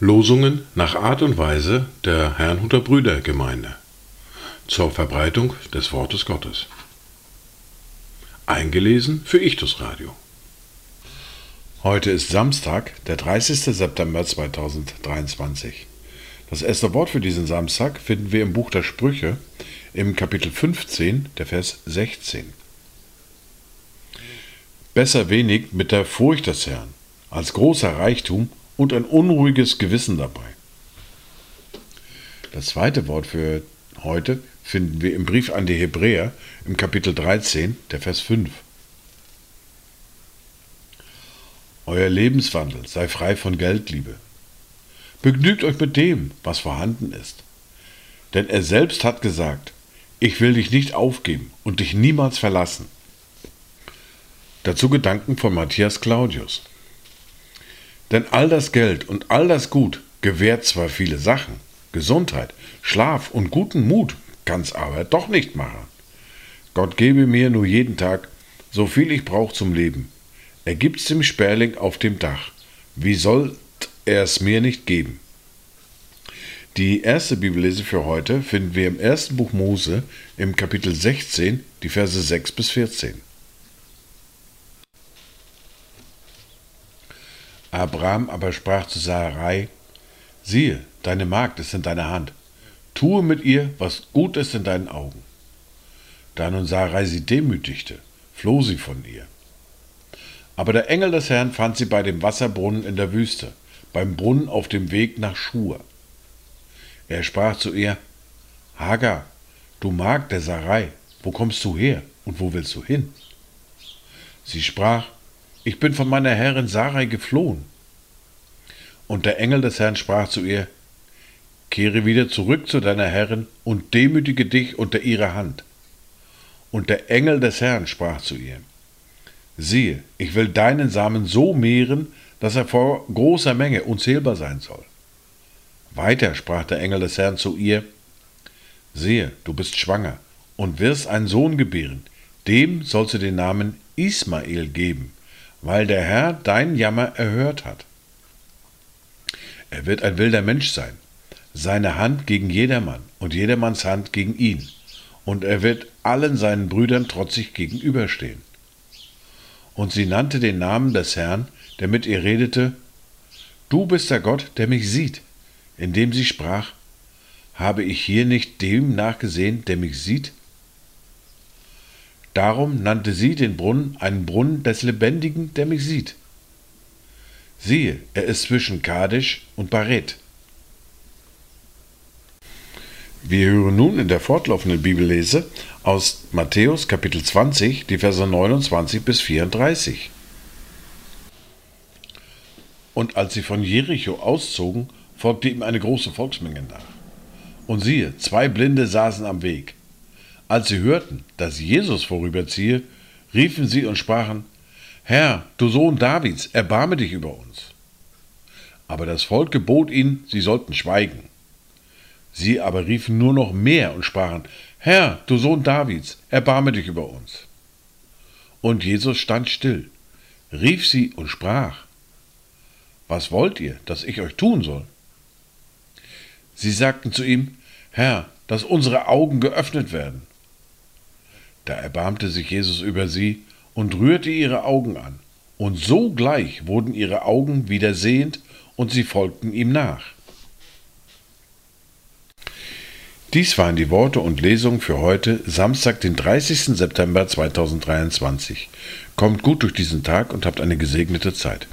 Losungen nach Art und Weise der Herrnhuter Brüdergemeinde zur Verbreitung des Wortes Gottes. Eingelesen für Ichtus Radio. Heute ist Samstag, der 30. September 2023. Das erste Wort für diesen Samstag finden wir im Buch der Sprüche im Kapitel 15, der Vers 16. Besser wenig mit der Furcht des Herrn als großer Reichtum und ein unruhiges Gewissen dabei. Das zweite Wort für heute finden wir im Brief an die Hebräer im Kapitel 13, der Vers 5. Euer Lebenswandel sei frei von Geldliebe. Begnügt euch mit dem, was vorhanden ist. Denn er selbst hat gesagt, ich will dich nicht aufgeben und dich niemals verlassen. Dazu Gedanken von Matthias Claudius. Denn all das Geld und all das Gut gewährt zwar viele Sachen, Gesundheit, Schlaf und guten Mut, kann's aber doch nicht machen. Gott gebe mir nur jeden Tag so viel ich brauche zum Leben. Er gibt's dem Sperling auf dem Dach. Wie sollt er es mir nicht geben? Die erste Bibellese für heute finden wir im ersten Buch Mose im Kapitel 16, die Verse 6 bis 14. Abraham aber sprach zu Sarai, siehe, deine Magd ist in deiner Hand, tue mit ihr, was gut ist in deinen Augen. Da nun Sarai sie demütigte, floh sie von ihr. Aber der Engel des Herrn fand sie bei dem Wasserbrunnen in der Wüste, beim Brunnen auf dem Weg nach Schur. Er sprach zu ihr, Hagar, du Magd der Sarai, wo kommst du her und wo willst du hin? Sie sprach, ich bin von meiner Herrin Sarai geflohen. Und der Engel des Herrn sprach zu ihr, Kehre wieder zurück zu deiner Herrin und demütige dich unter ihrer Hand. Und der Engel des Herrn sprach zu ihr, Siehe, ich will deinen Samen so mehren, dass er vor großer Menge unzählbar sein soll. Weiter sprach der Engel des Herrn zu ihr, Siehe, du bist schwanger und wirst einen Sohn gebären, dem sollst du den Namen Ismael geben, weil der Herr dein Jammer erhört hat. Er wird ein wilder Mensch sein, seine Hand gegen jedermann und jedermanns Hand gegen ihn, und er wird allen seinen Brüdern trotzig gegenüberstehen. Und sie nannte den Namen des Herrn, der mit ihr redete, Du bist der Gott, der mich sieht, indem sie sprach, Habe ich hier nicht dem nachgesehen, der mich sieht? Darum nannte sie den Brunnen einen Brunnen des Lebendigen, der mich sieht. Siehe, er ist zwischen Kadesh und Baret. Wir hören nun in der fortlaufenden Bibellese aus Matthäus Kapitel 20, die Verse 29 bis 34. Und als sie von Jericho auszogen, folgte ihm eine große Volksmenge nach. Und siehe, zwei Blinde saßen am Weg. Als sie hörten, dass Jesus vorüberziehe, riefen sie und sprachen, Herr, du Sohn Davids, erbarme dich über uns. Aber das Volk gebot ihnen, sie sollten schweigen. Sie aber riefen nur noch mehr und sprachen, Herr, du Sohn Davids, erbarme dich über uns. Und Jesus stand still, rief sie und sprach, Was wollt ihr, dass ich euch tun soll? Sie sagten zu ihm, Herr, dass unsere Augen geöffnet werden. Da erbarmte sich Jesus über sie und rührte ihre Augen an, und sogleich wurden ihre Augen wieder sehend, und sie folgten ihm nach. Dies waren die Worte und Lesungen für heute, Samstag, den 30. September 2023. Kommt gut durch diesen Tag und habt eine gesegnete Zeit.